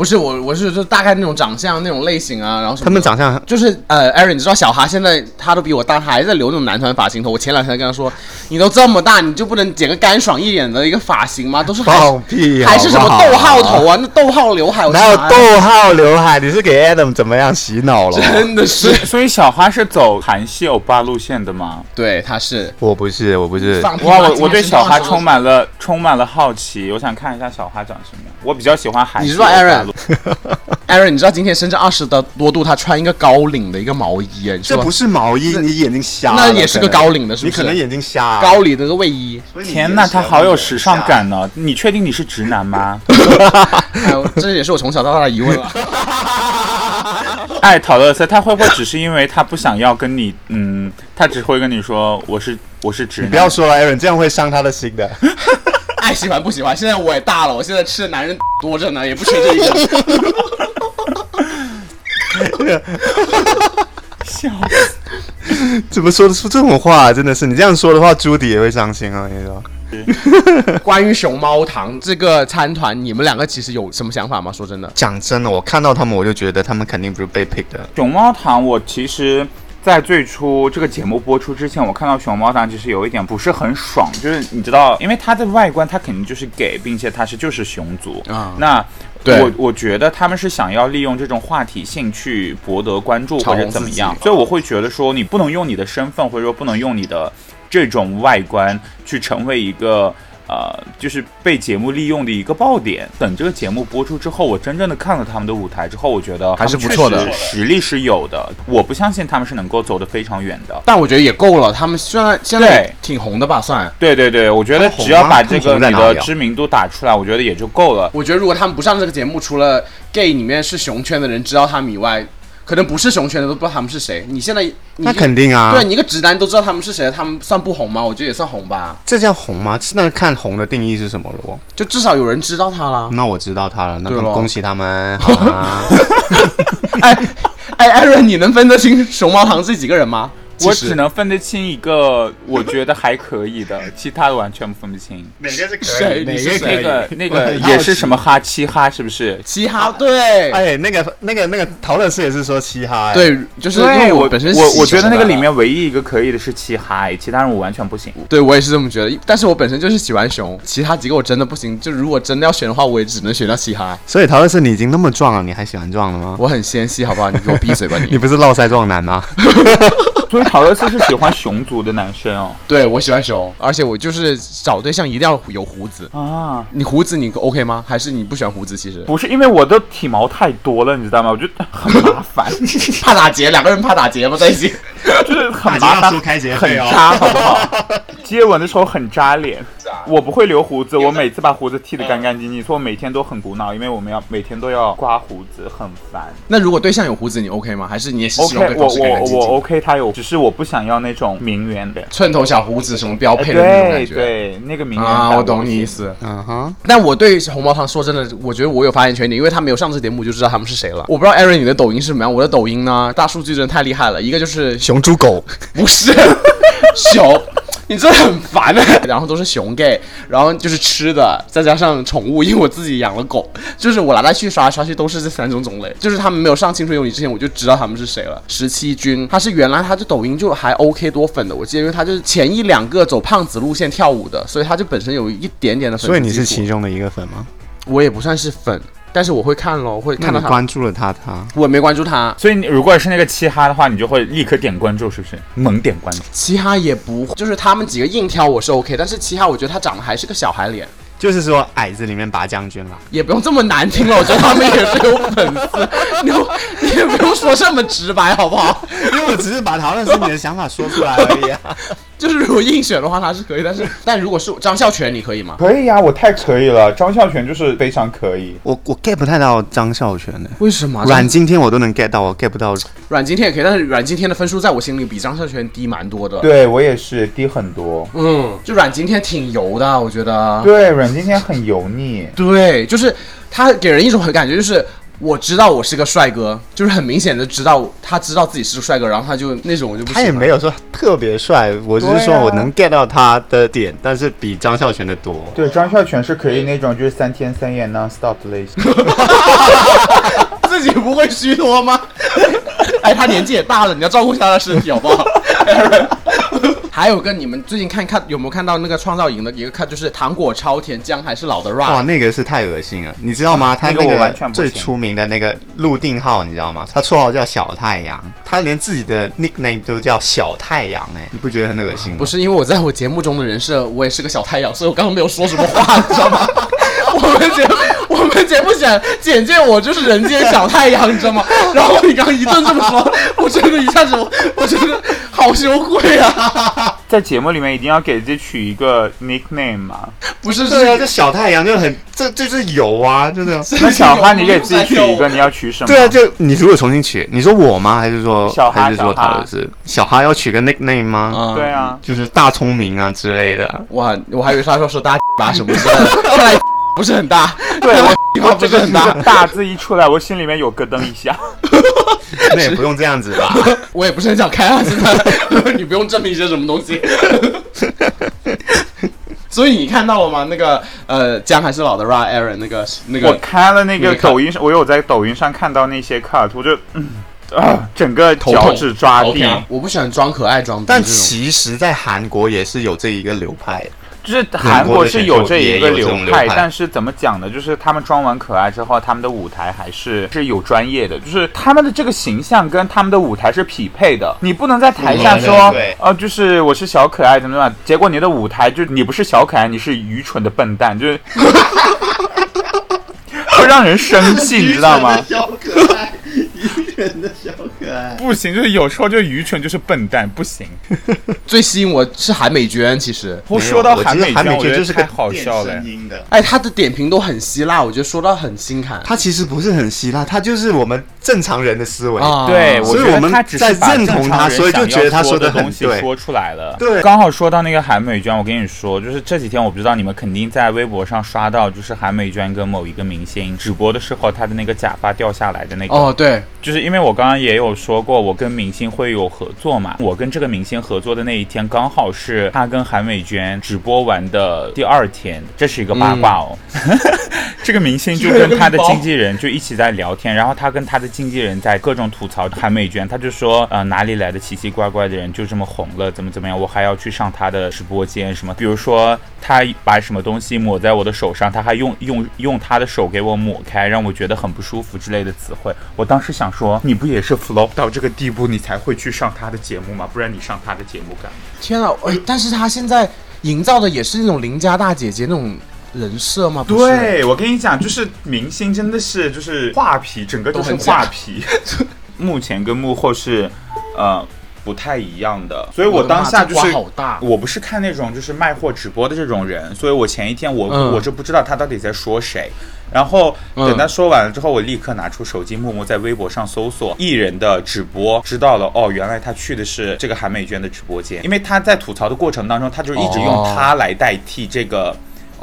不是我，我是就大概那种长相、那种类型啊，然后什么
他们长相
就是呃，Aaron，你知道小哈现在他都比我大，他还在留那种男团发型头。我前两天跟他说，你都这么大，你就不能剪个干爽一点的一个发型吗？都是
放屁
还是什么逗号头啊？那逗号刘海，我
哪有逗号刘海？你是给 Adam 怎么样洗脑了？
真的是，
所以 小花是走韩系欧巴路线的吗？
对，他是
我不是，我不是。
哇，我我对小
哈
充满了充满了好奇，我想看一下小哈长什么样。我比较喜欢韩系
你知道
欧巴
Aaron
路
Aaron，你知道今天深圳二十的多度，他穿一个高领的一个毛衣，你说
这不是毛衣，你眼睛瞎了。
那也是个高领的，是不是？
你可能眼睛瞎、啊。
高领的那个卫衣，
天呐，他好有时尚感呢！你确定你是直男吗？
这也是我从小到大的疑问了。
哎，陶乐斯，他会不会只是因为他不想要跟你，嗯，他只会跟你说我是我是直男，
不要说了，Aaron，这样会伤他的心的。
爱喜欢不喜欢？现在我也大了，我现在吃的男人多着呢，也不缺这一个。
笑
怎么说得出这种话、真的是你这样说的话，朱迪也会伤心啊！我跟你说，
关于熊猫糖这个参团，你们两个其实有什么想法吗？说真的，
讲真的，我看到他们，我就觉得他们肯定不是被 pick 的。
熊猫糖，我其实。在最初这个节目播出之前，我看到熊猫党其实有一点不是很爽，就是你知道，因为它的外观它肯定就是 gay，并且它是就是熊族。
啊。
那我我觉得他们是想要利用这种话题性去博得关注或者怎么样，所以我会觉得说你不能用你的身份或者说不能用你的这种外观去成为一个。呃，就是被节目利用的一个爆点。等这个节目播出之后，我真正的看了他们的舞台之后，我觉得
还是不错的
实实力是有的。我不相信他们是能够走得非常远的。
但我觉得也够了。他们虽然现在挺红的吧，算。
对对对，我觉得只要把这个你的知名度打出来，我觉得也就够了。
我觉得如果他们不上这个节目，除了 gay 里面是熊圈的人知道他们以外，可能不是熊圈的都不知道他们是谁。你现在你
那肯定啊，
对你一个直男都知道他们是谁，他们算不红吗？我觉得也算红吧，
这叫红吗？那看红的定义是什么了？我
就至少有人知道他了。
那我知道他了，那恭喜他们？
哎哎，艾伦，你能分得清熊猫堂这几个人吗？
我只能分得清一个，我觉得还可以的，其他的完全分不清。
哪个是可
以你是谁
那个那个也是什么哈七哈，是不是？
嘻哈对。
哎，那个那个那个陶乐斯也是说嘻哈、哎，
对，就是因为
我
本身
我我觉得那个里面唯一一个可以的是七哈，哎其他人我完全不行。
对我也是这么觉得，但是我本身就是喜欢熊，其他几个我真的不行。就如果真的要选的话，我也只能选到嘻哈。
所以陶乐斯你已经那么壮了，你还喜欢壮的吗？
我很纤细，好不好？你给我闭嘴吧
你
你！
不是络腮壮男吗？
所以陶乐斯是喜欢熊族的男生哦。
对我喜欢熊，而且我就是找对象一定要有胡子。
啊，
你胡子你 OK 吗？还是你不喜欢胡子？其实
不是因为我的体毛太多了，你知道吗？我觉得很麻烦，
怕打结，两个人怕打结吗？在一起？
就是很麻烦，
开节
很扎，好不好？接吻的时候很扎脸。我不会留胡子，我每次把胡子剃得干干净净，所以我每天都很苦恼，因为我们要每天都要刮胡子，很烦。
那如果对象有胡子，你 OK 吗？还是你也是希望
OK，我我我？OK，他有，只是我不想要那种名媛的。
寸头小胡子什么标配的那种感觉。
对，那个名媛
啊，我懂你意。思。
嗯哼，
但我对红毛堂说真的，我觉得我有发言权点，因为他没有上这节目，我就知道他们是谁了。我不知道 Aaron 你的抖音是什么样，我的抖音呢，大数据真的太厉害了。一个就是
熊猪狗，
不是熊，你真的很烦的。然后都是熊 gay，然后就是吃的，再加上宠物，因为我自己养了狗，就是我来来去刷来刷去都是这三种种类。就是他们没有上《青春有你》之前，我就知道他们是谁了。十七军，他是原来他就抖音就还 OK 多粉的，我记得，因为他就是前一两个走胖子路线跳舞的，所以他就本身有一点点的粉
所以你是其中的一个粉吗？
我也不算是粉，但是我会看咯，会看到他。
关注了他，他
我也没关注他，
所以你如果是那个嘻哈的话，你就会立刻点关注，是不是？猛点关注。
嘻哈也不，就是他们几个硬挑我是 OK，但是嘻哈我觉得他长得还是个小孩脸，
就是说矮子里面拔将军了。
也不用这么难听了，我觉得他们也是有粉丝，你你也不用说这么直白好不好？
因为我只是把陶乐斯你的想法说出来而已、啊。
就是如果硬选的话，他是可以，但是但如果是张孝全，你可以吗？
可以呀、我太可以了。张孝全就是非常可以。
我我 get 不太到张孝全的，
为什么？
阮经天我都能 get 到，我 get 不到。
阮经天也可以，但是阮经天的分数在我心里比张孝全低蛮多的。，
对我也是低很多。
嗯，就阮经天挺油的，我觉得。
对，阮经天很油腻。
对，就是他给人一种很感觉，就是我知道我是个帅哥，就是很明显的知道他知道自己是个帅哥，然后他就那种我就不喜
他也没有说特别帅，我只是说我能 get 到他的点，但是比张孝全的多。
对，张孝全是可以那种就是三天三夜 non stop 的类型。
自己不会虚脱吗？哎，他年纪也大了，你要照顾一下他的身体好不好？还有个你们最近看看有没有看到那个创造营的一个看，就是糖果超甜，姜还是老的
哇
，rap。
那个是太恶心了，你知道吗？他
那个我
那
完全不行
最出名的那个陆定浩，你知道吗？他绰号叫小太阳，他连自己的 nickname 都叫小太阳，哎，你不觉得很恶心吗？
不是因为我在我节目中的人设，我也是个小太阳，所以我刚刚没有说什么话，你知道吗？我们节我们节目想简介我就是人间小太阳，你知道吗？然后你刚刚一顿这么说，我真的一下子我我觉得好羞愧啊！
在节目里面一定要给自己取一个 nickname 吗？
不是
对啊，这小太阳就很，这这就是有啊，真的。
那小哈，你给自己取一个，你要取什么？
对啊，就你如果重新取，你说我吗？还是说
小哈
还是说他的是？小哈要取个 nickname 吗？
嗯
对，啊，
就是大聪明啊之类的。
哇，我还以为他说是大 把什么之类的，不是很大，
对我
我不是很大，
大字一出来，我心里面有咯噔一下。
那也不用这样子吧？
我也不是很想开啊，现在 你不用证明些什么东西。所以你看到了吗？那个呃，姜还是老的 Ra Aaron 那个那
我
个
看了那个抖音上，我有在抖音上看到那些 cut，我就嗯啊，整个
头
脚趾抓地。
我不喜欢装可爱装逼
但。其实，在韩国也是有这一个流派。
就是韩国是有这一个流派，但是怎么讲呢？就是他们装完可爱之后，他们的舞台还是是有专业的，就是他们的这个形象跟他们的舞台是匹配的。你不能在台下
嗯
说
对对，
呃，就是我是小可爱怎么怎么样，结果你的舞台就你不是小可爱，你是愚蠢的笨蛋，就是 会让人生气，你知道吗？
小可爱，愚蠢的小可爱。
不行，就是有时候就愚蠢就是笨蛋，不行。
最吸引我是韩美娟，其实，
不说到韩美娟，
就是
太好笑了。
哎，她的点评都很希腊，我觉得说到很心坎
他其实不是很希腊，他就是我们正常人的思维。
啊。
对，
所以我们
他只是
在
把
认同他
正常人
所以就觉得他说
想要说
得很对
东西说出来了。
对
刚好说到那个韩美娟，我跟你说，就是这几天我不知道你们肯定在微博上刷到，就是韩美娟跟某一个明星直播的时候，她的那个假发掉下来的那个。
哦，对，
就是因为我刚刚也有说过，我跟明星会有合作嘛。我跟这个明星合作的那一天，刚好是他跟韩美娟直播完的第二天，这是一个八卦哦。这个明星就跟他的经纪人就一起在聊天，然后他跟他的经纪人在各种吐槽韩美娟，他就说呃哪里来的奇奇怪怪的人就这么红了，怎么怎么样，我还要去上他的直播间什么，比如说他把什么东西抹在我的手上，他还用 用用他的手给我抹开，让我觉得很不舒服之类的词汇。我当时想说，你不也是 flop 到这个地步，你才会去上他的节目吗？不然你上他的节目干嘛？
天啊，哎，但是她现在营造的也是那种邻家大姐姐那种人设吗？不是，
对，我跟你讲，就是明星真的是就是画皮，整个都是画皮。幕前跟幕后是呃不太一样的，所以我当下就是我不是看那种就是卖货直播的这种人，所以我前一天我、
嗯。
我是不知道他到底在说谁。然后
嗯。
等他说完了之后，我立刻拿出手机，默默在微博上搜索艺人的直播，知道了哦，原来他去的是这个韩美娟的直播间，因为他在吐槽的过程当中，他就一直用
哦。
他来代替这个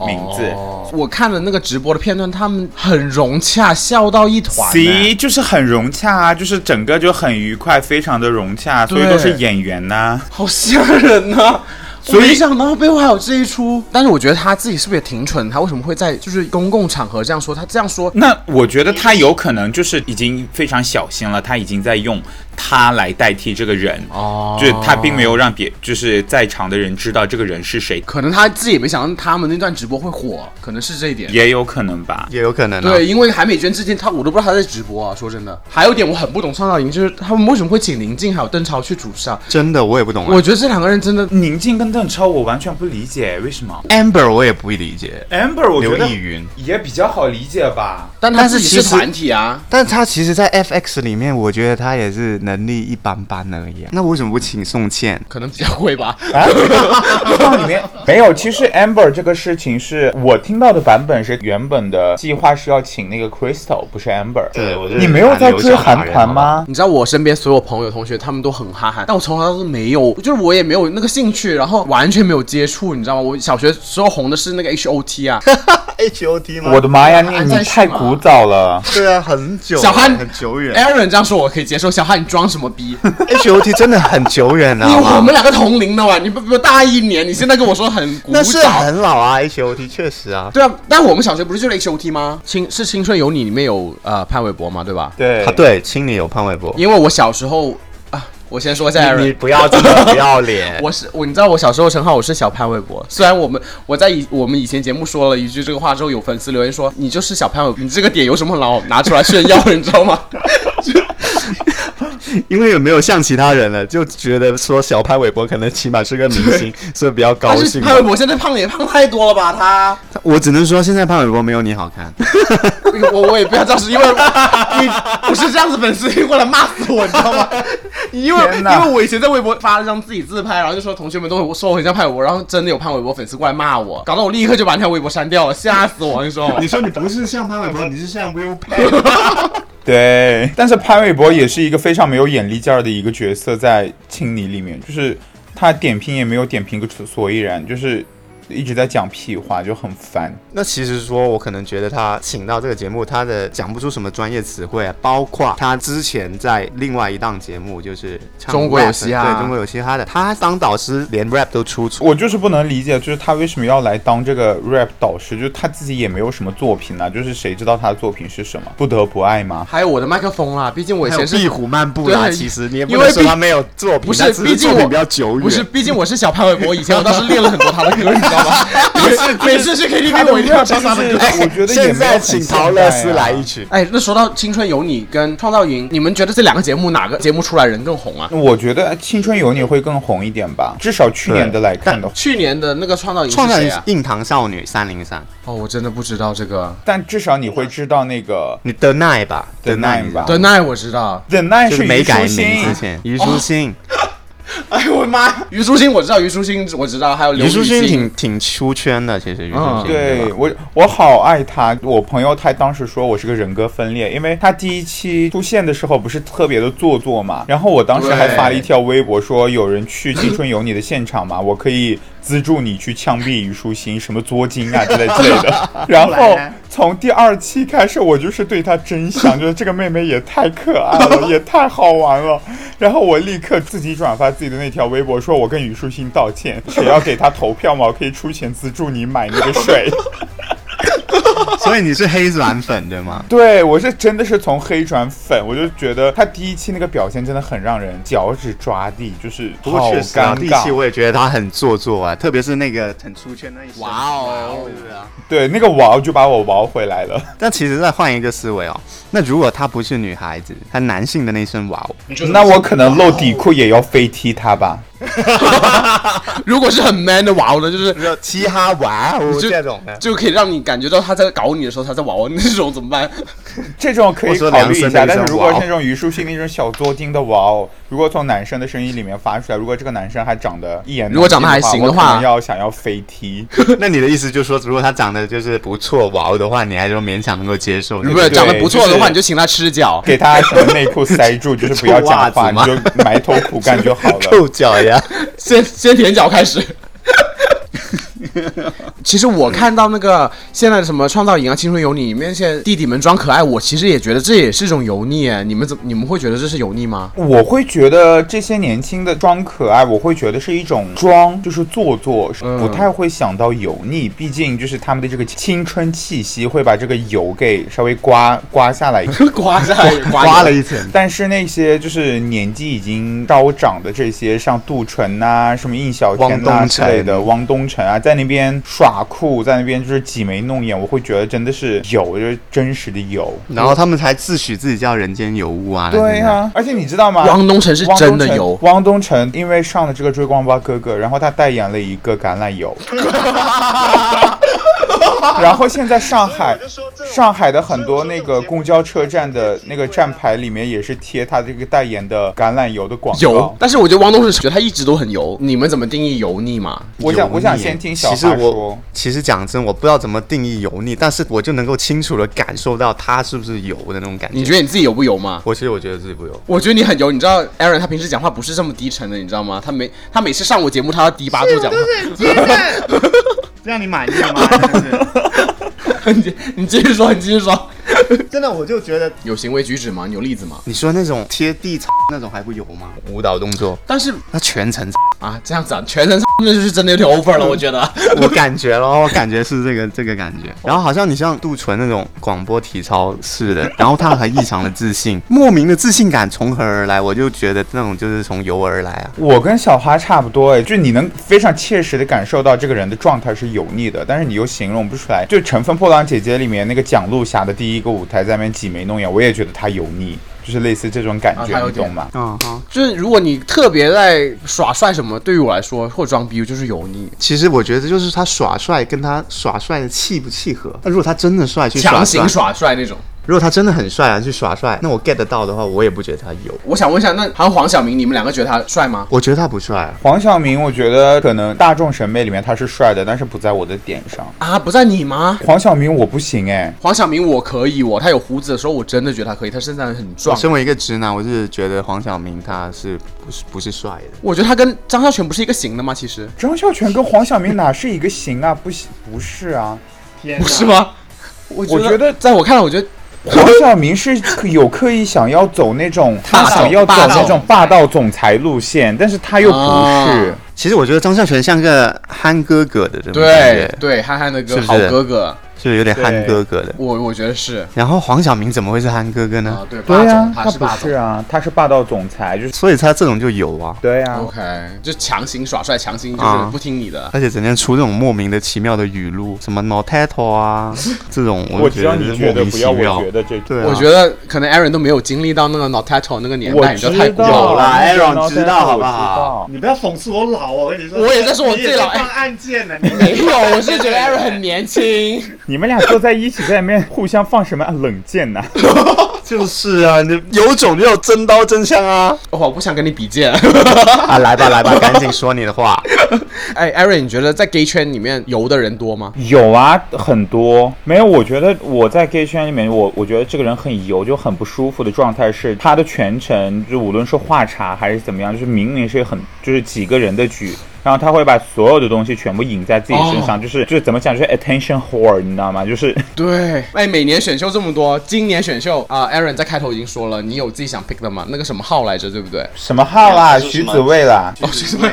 名字。
哦我看了那个直播的片段，他们很融洽，笑到一团呢。
C 就是很融洽啊，就是整个就很愉快，非常的融洽，所以都是演员呐、
好吓人呐、
所以
没想到背后还有这一出，但是我觉得他自己是不是也挺蠢？他为什么会在就是公共场合这样说？他这样说，
那我觉得他有可能就是已经非常小心了，他已经在用他来代替这个人，
哦
就是他并没有让别就是在场的人知道这个人是谁，
可能他自己也没想到他们那段直播会火，可能是这一点。
也有可能吧。
也有可能、啊。
对，，因为韩美娟之前他我都不知道他在直播啊，说真的。还有一点我很不懂创造营，就是 他们为什么会请宁静还有邓超去主上？
真的我也不懂、啊。
我觉得这两个人真的
宁静跟邓超，我完全不理解为什么。
Amber 我也不理解
，Amber 我觉得
刘亦云，
也比较好理解吧。
但他自己是
但是其实
团体啊，
但他其实，在 FX 里面，我觉得他也是能力一般般而已、啊。那为什么不请宋茜？
可能比较会吧。
放里面没有，其实 Amber 这个事情是我听到的版本是原本的计划是要请那个 Crystal，不是 Amber。
对我觉得
你没有在追韩团吗？
你知道我身边所有朋友、同学，他们都很哈韩，但我从来都是没有，就是我也没有那个兴趣，然后完全没有接触，你知道吗？我小学时候红的是那个 H O T 啊，
H O T 吗？
我的妈呀，你太古早了。
对啊，很久，
小汉
很久远。
Aaron 这样说我可以接受，小汉你装什么逼
？H O T 真的很久远了，
你
好吗
我们两个同龄的嘛，你不不大一年，你现在跟我说很古
那是
早。
很老啊，H O T 确实啊。
对啊，但我们小学不是就是 H O T 吗？青是青春有你里面有呃潘玮柏嘛，对吧？
对
啊，对，青你有潘玮柏。
因为我小时候啊，我先说一下
你你不要这么不要脸。
我是我，你知道我小时候称号我是小潘玮柏。虽然我们我在以我们以前节目说了一句这个话之后，有粉丝留言说你就是小潘玮，你这个点有什么老拿出来炫耀，你知道吗？
因为有没有像其他人了，就觉得说小潘玮柏可能起码是个明星，所以比较高兴。
潘玮柏现在胖也胖太多了吧？他，
我只能说现在潘玮柏没有你好看。
我我也不要这样子，因为 你不是这样子，粉丝会过来骂死我，你知道吗？因为因为我以前在微博发了张自己自拍，然后就说同学们都说我很像潘玮柏，然后真的有潘玮柏粉丝过来骂我，搞得我立刻就把那条微博删掉了，吓死我！你说
你说你不是像潘玮柏，你是像 Will Pack。
对，但是潘玮柏也是一个非常没有眼力劲儿的一个角色，在《青泥》里面，就是他点评也没有点评个所以然，就是一直在讲屁话，就很烦。
那其实说，我可能觉得他请到这个节目，他的讲不出什么专业词汇啊，包括他之前在另外一档节目，就是唱
中国有嘻哈
对中国有嘻哈的，他当导师连 rap 都出错。
我就是不能理解，就是他为什么要来当这个 rap 导师？就是他自己也没有什么作品啊，就是谁知道他的作品是什么？不得不爱吗？
还有我的麦克风啦，毕竟我以前是
壁虎漫步啦，其实你也
为毕
能说他没有作品，
不是毕竟我
比较久远。
不是，毕竟我是小潘玮柏，以前我倒是练了很多他的歌，每次去 KTV 我一定要唱他的歌。
我觉得也
现在请陶乐斯来一曲。
哎，那说到《青春有你》跟《创造营》，你们觉得这两个节目哪个节目出来人更红啊？
我觉得《青春有你》会更红一点吧，至少去年的来看的话，
去年的那个《创造营》
创造营
是谁啊？
硬糖少女三零三，
哦，我真的不知道这个。
但至少你会知道那个
你的奈吧
，The
的奈
Nine 吧
对，那我知道。
忍耐
就是名之。前，虞书欣，
哎呦我的妈！虞书欣我知道，虞书欣我知道，还有刘
虞书欣挺挺出圈的，其实虞书
嗯
欣吧
对我，我好爱她。我朋友他当时说我是个人格分裂，因为他第一期出现的时候不是特别的做作嘛。然后我当时还发了一条微博说，有人去《青春有你》的现场嘛，我可以资助你去枪毙虞书欣，什么作精啊之类之类的。然后从第二期开始，我就是对她真想，觉得这个妹妹也太可爱了，也太好玩了。然后我立刻自己转发自己的那条微博，说我跟虞书欣道歉，谁要给她投票嘛？我可以出钱资助你买那个水。
所以你是黑转粉对吗？
对我是真的是从黑转粉，我就觉得他第一期那个表现真的很让人脚趾抓地，就是
不过
好
确实啊，
尴
第一期
尬。
我也觉得他很做作啊，特别是那个很出圈那一声
哇哦
对对啊？
对，那个 wow 就把我 wow 回来了。
但其实再换一个思维哦，那如果他不是女孩子，他男性的那声哇哦，
那我可能露底裤也要飞踢他吧。
如果是很 man 的娃娃呢，就是
嘻哈哇哦
就
这种的，
就可以让你感觉到他在搞你的时候，他在娃娃那种怎么办？
这种可以
我说
考虑一下，但是如果是那种虞书欣那种小作精的 wow，如果从男生的声音里面发出来，如果这个男生还长得一言
如果长得还行的话
我可能要想要飞踢。
那你的意思就是说，如果他长得就是不错哇哦的话，你还是勉强能够接受？
如果长得不错的话，你就请他吃脚。
给他什么内裤塞住，就是不要讲话，你就埋头苦干就好了。
臭脚呀！
先先舔脚开始。其实我看到那个现在的什么创造营啊、青春有你里面，现在弟弟们装可爱，我其实也觉得这也是一种油腻哎。你们怎你们会觉得这是油腻吗？
我会觉得这些年轻的装可爱，我会觉得是一种装，就是做作，
嗯
不太会想到油腻。毕竟就是他们的这个青春气息会把这个油给稍微刮刮下来一。
刮下来
刮了一层，
但是那些就是年纪已经稍长的这些，像杜淳呐、什么印小天
东
之类的，汪东城啊，在那边耍酷，在那边就是挤眉弄眼，我会觉得真的是有，就是真实的有。
然后他们才自诩自己叫人间尤物啊！
对呀、而且你知道吗？
汪东城是
汪东城
真的有，
汪东城因为上了这个《追光吧哥哥》，然后他代言了一个橄榄油。然后现在上海，上海的很多那个公交车站的那个站牌里面也是贴他这个代言的橄榄油的广告。
油。但是我觉得汪东城觉得他一直都很油，你们怎么定义油腻嘛？
我想，我想先听小
其实我
花说。
其实讲真，我不知道怎么定义油腻，但是我就能够清楚的感受到他是不是油的那种感觉。
你觉得你自己油不油吗？
我其实我觉得自己不油。
我觉得你很油，你知道，Aaron 他平时讲话不是这么低沉的，你知道吗？他每他每次上我节目，他要低八度讲话。
让你满意了吗？
你 你继续说，你继续说。
真的，我就觉得
有行为举止吗？你有例子吗？
你说那种贴地那种还不油吗？舞蹈动作，
但是
他全程
啊，这样子啊，全程那就是真的有点 over 了，我觉得。
我感觉咯，我感觉是这个这个感觉。然后好像你像杜淳那种广播体操似的，然后他还异常的自信，莫名的自信感从何而来？我就觉得那种就是从油而来啊。
我跟小花差不多哎，就你能非常切实的感受到这个人的状态是油腻的，但是你又形容不出来。就《乘风破浪姐姐》里面那个蒋璐霞的第一个舞台在那边挤眉弄眼，我也觉得他油腻。就是类似这种感觉，你懂吗？
嗯好。
就是如果你特别在耍帅什么，对于我来说或者装逼就是油腻，
其实我觉得就是他耍帅跟他耍帅的契不契合。那如果他真的帅去耍帅
强行，耍帅那种。
如果他真的很帅啊去耍帅，那我 get 到的话，我也不觉得他有。
我想问一下，那还有黄晓明，你们两个觉得他帅吗？
我觉得他不帅啊。
黄晓明，我觉得可能大众审美里面他是帅的，但是不在我的点上。
啊，不在你吗？
黄晓明我不行哎，
黄晓明我可以，我他有胡子的时候，我真的觉得他可以，他身材很
我
壮。
身为一个直男，我是觉得黄晓明他是不是不是帅的。
我觉得他跟张孝全不是一个型的吗？其实
张孝全跟黄晓明哪是一个型啊？不行，不是啊。
不是吗？我
我觉得
在我看来，我觉得
黄晓明是有刻意想要走那种，他想要走那种霸道。总裁路线，但是他又不是。
啊。
其实我觉得张孝全像个憨哥哥的这种感
对
觉，
对，憨憨的哥，
是是？
好哥哥，
就是有点憨哥哥的。
我我觉得是
然后黄晓明怎么会是憨哥哥呢？
啊，对，霸
对呀、
总，
他不
是霸总
是。啊，他是霸道总裁，就是
所以他这种就有啊，
对呀、
OK，就强行耍帅，强行就是
啊
不听你的。
而且整天出这种莫名的奇妙的语录，什么 no title 啊，这种
我
觉得是莫
觉得不要，
名其妙
我。觉得这
对啊，
我觉得可能 Aaron 都没有经历到那个 Not Title 那个年代，你就太古
道
老了。
Aaron 知道
Title
好不好
你不要讽刺我老，我跟你说，
我也在说我自己老
你也在放暗箭呢，你
没有，我是觉得 Aaron 很年轻。
你们俩坐在一起在那边互相放什么冷箭呢、
就是啊，你有种就要真刀真枪啊！
哦我不想跟你比剑。
啊，来吧来吧，赶紧说你的话。
哎，Aaron，你觉得在 gay 圈里面油的人多吗？
有啊，很多。没有，我觉得我在 gay 圈里面，我我觉得这个人很油，就很不舒服的状态是，他的全程就无论是话茬还是怎么样，就是明明是很就是几个人的局。然后他会把所有的东西全部引在自己身上，就是就是怎么讲，就是 attention whore，你知道吗？就是
对，哎，每年选秀这么多，今年选秀啊、a a r o n 在开头已经说了，你有自己想 pick 的吗？那个什么号来着，对不对？
什么号啦，
就是什么
徐子未啦，
哦，徐子未？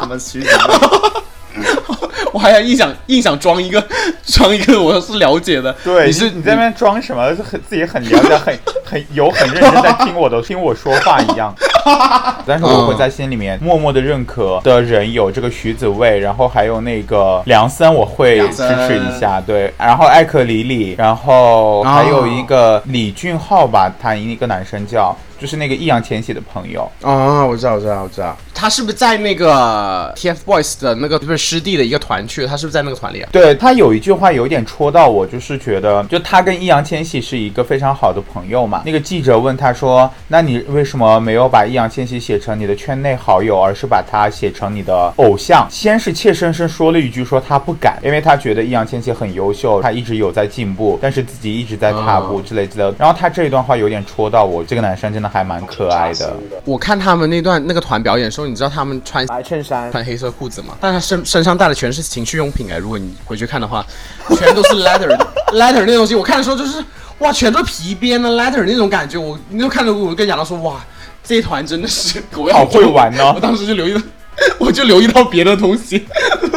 什么徐子未？
我还硬想硬想装一个 装一个我是了解的，
对，
你是
你在那边装什么？是很自己很了解，很很有很认真在听我的听我说话一样。但是我会在心里面默默的认可的人有这个徐子未，然后还有那个梁森，我会支持一下。对，然后艾克里里，然后还有一个李俊浩吧，他一个男生叫，就是那个易烊千玺的朋友。
啊，我知道，我知道，我知道，他是不是在那个 TFBOYS 的那个不是师弟的一个团去？他是不是在那个团里啊？
对他有一句话有点戳到我，就是觉得，就他跟易烊千玺是一个非常好的朋友嘛。那个记者问他说：“那你为什么没有把易烊千玺写成你的圈内好友，而是把他写成你的偶像？”先是怯生生说了一句说他不敢，因为他觉得易烊千玺很优秀，他一直有在进步，但是自己一直在踏步之类之类的。然后他这一段话有点戳到我，这个男生真的还蛮可爱的。
我看他们那段那个团表演的时候，你知道他们穿
白衬衫，
穿黑色裤子嘛，但他身身上带的全是情趣用品哎，如果你回去看的话，全都是 leather leather 那东西，我看的时候就是哇，全都是皮鞭的 leather 那种感觉，我那时候看着我跟亚当说哇，这一团真的是狗样
好会玩哦。
我当时就留意到，我就留意到别的东西。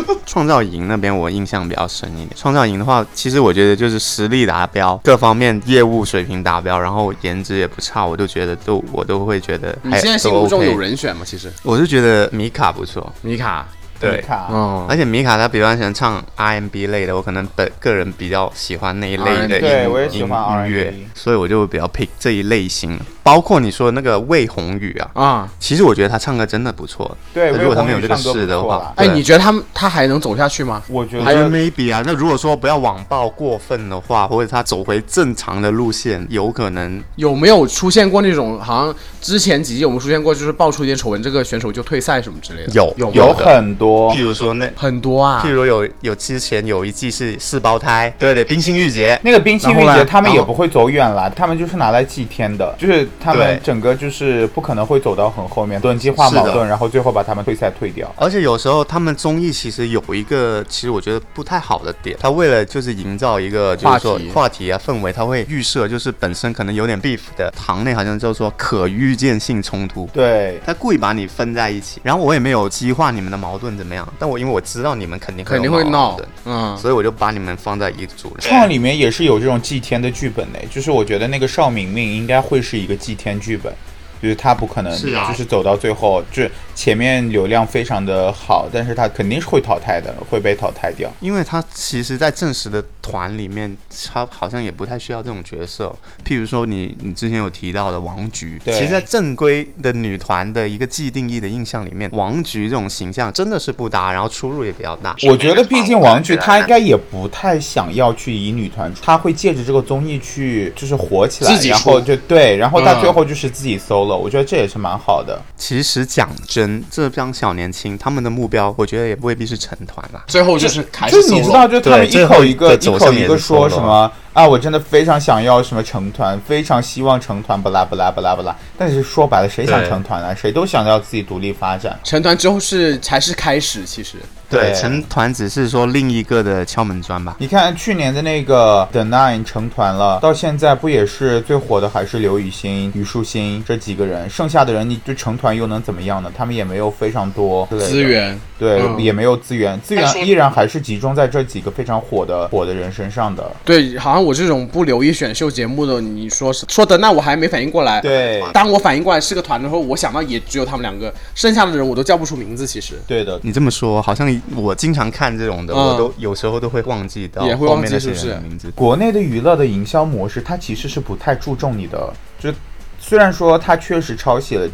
创造营那边我印象比较深一点。创造营的话，其实我觉得就是实力达标，各方面业务水平达标，然后颜值也不差，我就觉得都我都会觉得
现在心目中有人选吗？其实
我是觉得米卡不错，
米卡，
对。
你看啊
哦，
而且米卡他比较喜欢唱 RMB 类的，我可能本个人比较喜欢那一类的音
对我也喜
音
欢
音乐所以我就比较 pick 这一类型。包括你说的那个魏宏宇啊，
啊，
其实我觉得他唱歌真的不错。
对，
如果他没有这个事的话
哎，你觉得他们他还能走下去吗？
我觉
得
得
maybe 啊，那如果说不要网暴过分的话，或者他走回正常的路线，有可能。
有没有出现过那种好像之前几季我们出现过，就是爆出一点丑闻，这个选手就退赛什么之类的？
有
有
有很多
譬如说那，
很多啊。
譬。如有有之前有一季是四胞胎，对对，冰心玉洁，
那个冰清玉洁他们也不会走远了，他们就是拿来祭天的，就是他们整个就是不可能会走到很后面，短期化矛盾，然后最后把他们退赛退掉。
而且有时候他们综艺其实有一个，其实我觉得不太好的点，他为了就是营造一个就是说
话题。
话题啊氛围，他会预设就是本身可能有点 beef 的行内好像叫做可预见性冲突。
对，
他故意把你分在一起，然后我也没有激化你们的矛盾怎么样，但我因为我知道你们肯定
会闹
盾，
嗯，
所以我就把你们放在一组。
创里面也是有这种祭天的剧本的，就是我觉得那个邵明明应该会是一个祭天剧本。就是他不可能
是啊
就是走到最后，就是前面流量非常的好，但是他肯定是会淘汰的，会被淘汰掉。
因为他其实，在正式的团里面，他好像也不太需要这种角色。譬如说你，你之前有提到的王菊，
对
其实，在正规的女团的一个既定义的印象里面，王菊这种形象真的是不搭，然后出入也比较大。
我觉得，毕竟王菊她应该也不太想要去以女团，她会借着这个综艺去就是火起来
自，己
然后就对，然后她
嗯
最后就是自己我觉得这也是蛮好的。
其实讲真，这帮小年轻他们的目标，我觉得也未必是成团啦。
最后就是开始
就你知道，就他们一
对最后
口一个一口
走向
一个说什么啊，我真的非常想要什么成团，非常希望成团，不啦不啦不啦不啦。但是说白了，谁想成团啊？谁都想要自己独立发展。
成团之后是才是开始，其实
对
成团只是说另一个的敲门砖吧。
你看去年的那个 The Nine 成团了，到现在不也是最火的还是刘雨昕、虞书欣这几个人？剩下的人你就成团又能怎么样呢？他们也没有非常多
资，源
对，
嗯
也没有资源，资源依然还是集中在这几个非常火的火的人身上的。
对，好像我这种不留意选秀节目的，你说是说的，那我还没反应过来。
对，
当我反应过来是个团的时候，我想到也只有他们两个，剩下的人我都叫不出名字。其实
对的，
你这么说，好像我经常看这种的，
嗯
我都有时候都会忘记到
也会忘记是不是
人的名字。
国内的娱乐的营销模式，它其实是不太注重你的，就虽然说它确实抄袭了、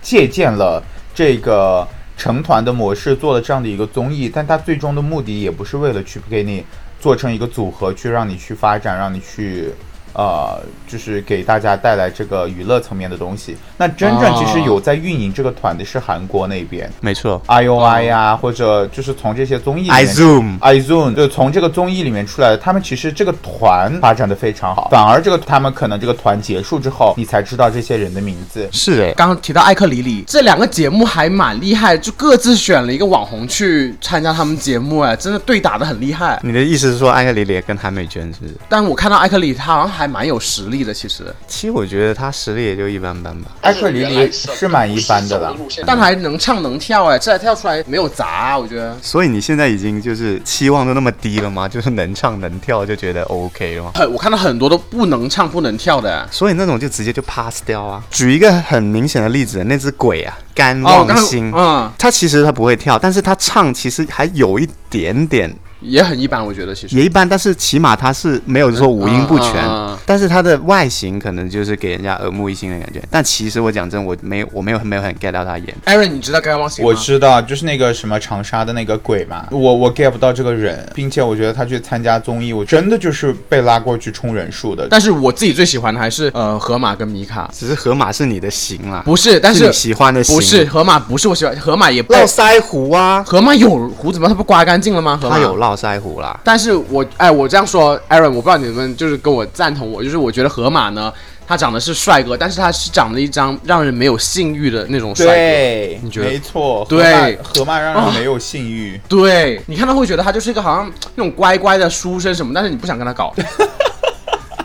借鉴了这个成团的模式，做了这样的一个综艺，但它最终的目的也不是为了去给你做成一个组合，去让你去发展，让你去。呃，就是给大家带来这个娱乐层面的东西。那真正其实有在运营这个团的是韩国那边
没错
，IOI 呀、或者就是从这些综艺里面
，iZoom。
iZoom 就从这个综艺里面出来的，他们其实这个团发展的非常好，反而这个他们可能这个团结束之后，你才知道这些人的名字。
是哎，
刚刚提到艾克里里这两个节目还蛮厉害，就各自选了一个网红去参加他们节目，哎，真的对打的很厉害。
你的意思是说艾克里里跟韩美娟是不是？
但我看到艾克里，他好像还蛮有实力的，其实，
其实我觉得他实力也就一般般吧。
艾克里里是蛮一般的啦，
但他还能唱能跳，哎，这跳出来没有砸，我觉得。
所以你现在已经就是期望都那么低了吗？就是能唱能跳就觉得 OK 了吗？
很，我看到很多都不能唱不能跳的。
所以那种就直接就 pass 掉啊。举一个很明显的例子，那只鬼啊，甘望星，
嗯，
他其实他不会跳，但是他唱其实还有一点点
也很一般，我觉得其实。
也一般，但是起码他是没有说五音不全，
嗯嗯嗯
但是他的外形可能就是给人家耳目一新的感觉。但其实我讲真，我没有我没有没有很 get 到他演。
Aaron，你知道甘望星吗？
我知道，就是那个什么长沙的那个鬼嘛，我我 get 不到这个人，并且我觉得他去参加综艺，我真的就是被拉过去冲人数的。
但是我自己最喜欢的还是呃河马跟米卡，
只是河马是你的型啦，
不是，但是
是你喜欢的型，
不是河马，不是我喜欢河马也不
络腮胡啊，
河马有胡子吗？他不刮干净了吗？河马
他有络腮胡啦。
但是我哎，我这样说，Aaron，我不知道你们就是跟我赞同我，就是我觉得河马呢，他长得是帅哥，但是他是长了一张让人没有性欲的那种帅哥。
对，
你觉得
没错，
对
河马让人没有性欲。
对，你看他会觉得他就是一个好像那种乖乖的书生什么，但是你不想跟他搞。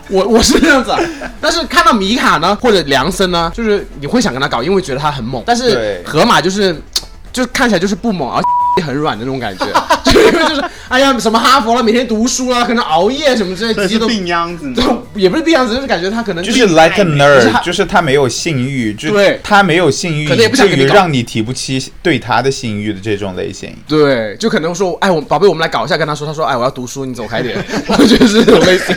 我我是这样子、啊，但是看到米卡呢，或者梁森呢，就是你会想跟他搞，因为觉得他很猛。但是河马就是，就是看起来就是不猛，而且很软的那种感觉，就是因为就是哎呀什么哈佛了，每天读书了，可能熬夜什么之类的，鸡都病
秧子
就 也不是病秧子，就是感觉他可能
就是 like a nerd，
他
就是他没有性欲，就
对。
他没有性欲，
可能也不想
至于让你提不起对他的性欲的这种类型。
对，就可能说，哎，我宝贝，我们来搞一下，跟他说，他说，哎，我要读书，你走开点，我觉得是这种类型。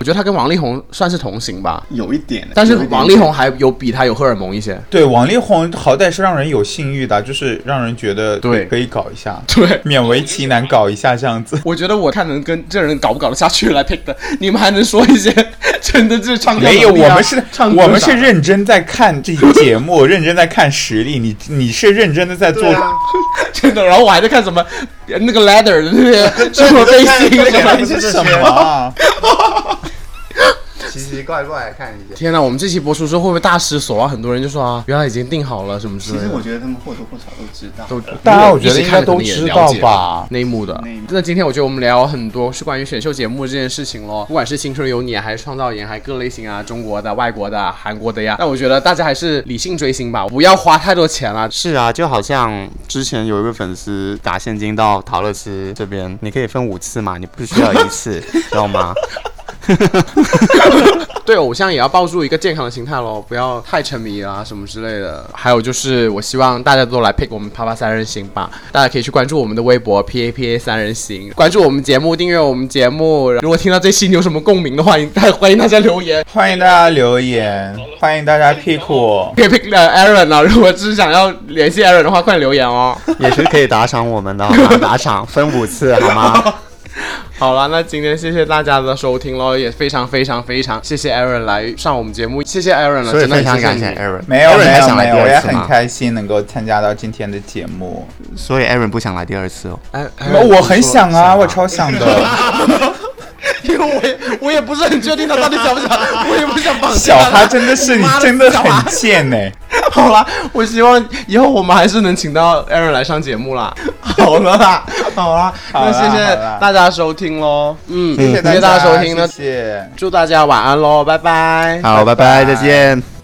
我觉得他跟王力宏算是同行吧，
有一点，
但是王力宏还有比他有荷尔蒙一些。
对，王力宏好歹是让人有性欲的，就是让人觉得
对
可以搞一下，
对，
勉为其难搞一下这样子。
我觉得我看能跟这人搞不搞得下去来 pick 的，你们还能说一些真的是唱歌
没有，我们是
唱歌
我们是认真在看这个节目，认真在看实力。你你是认真的在做，
真的，然后我还在看什么那个 ladder 的那些什么背心什么
你是什么啊？
奇奇怪怪看一下。
天哪，我们这期播出之后会不会大失所望？很多人就说啊，原来已经定好了什么之类的。
觉得他们或多或少都知道。
都
大家我觉得应该都知道吧
内幕的。那今天我觉得我们聊很多是关于选秀节目这件事情咯，不管是青春有你啊，还是创造营，还是各类型啊，中国的、外国的、韩国的呀。那我觉得大家还是理性追星吧，不要花太多钱了。
是啊，就好像之前有一个粉丝打现金到陶乐斯这边，你可以分五次嘛，你不需要一次，知道吗？
对偶像也要抱住一个健康的心态喽，不要太沉迷啊什么之类的。还有就是，我希望大家都来 pick 我们啪啪三人行吧，大家可以去关注我们的微博 P A P A 三人行，关注我们节目，订阅我们节目。如果听到这期你有什么共鸣的话，大欢迎大家留言，
欢迎大家留言，欢迎大家 pick 我。
可以 pick 呃 Aaron 啊。如果只是想要联系 Aaron 的话，快留言哦。
也是可以打赏我们的，好吗？打赏分五次，好吗？
好了，那今天谢谢大家的收听喽，也非常非常非常谢谢 Aaron 来上我们节目，谢谢 Aaron 了，真的
非常感谢 Aaron。
没有
Aaron
没有
还想来
没有，我也很？开心能够参加到今天的节目。
所以 Aaron 不想来第二次哦。
哎，
我很想啊，我超想的。
因为我也我也不是很确定他到底想不想，我也不想绑架
小
他
哈真的是你真的很贱呢、
好啦，我希望以后我们还是能请到 Aaron 来上节目啦。好了啦，好啦，那谢谢大家收听喽。嗯，
谢谢
谢谢大家收听呢
谢，谢。
祝大家晚安喽，拜拜。
好，拜拜，再见。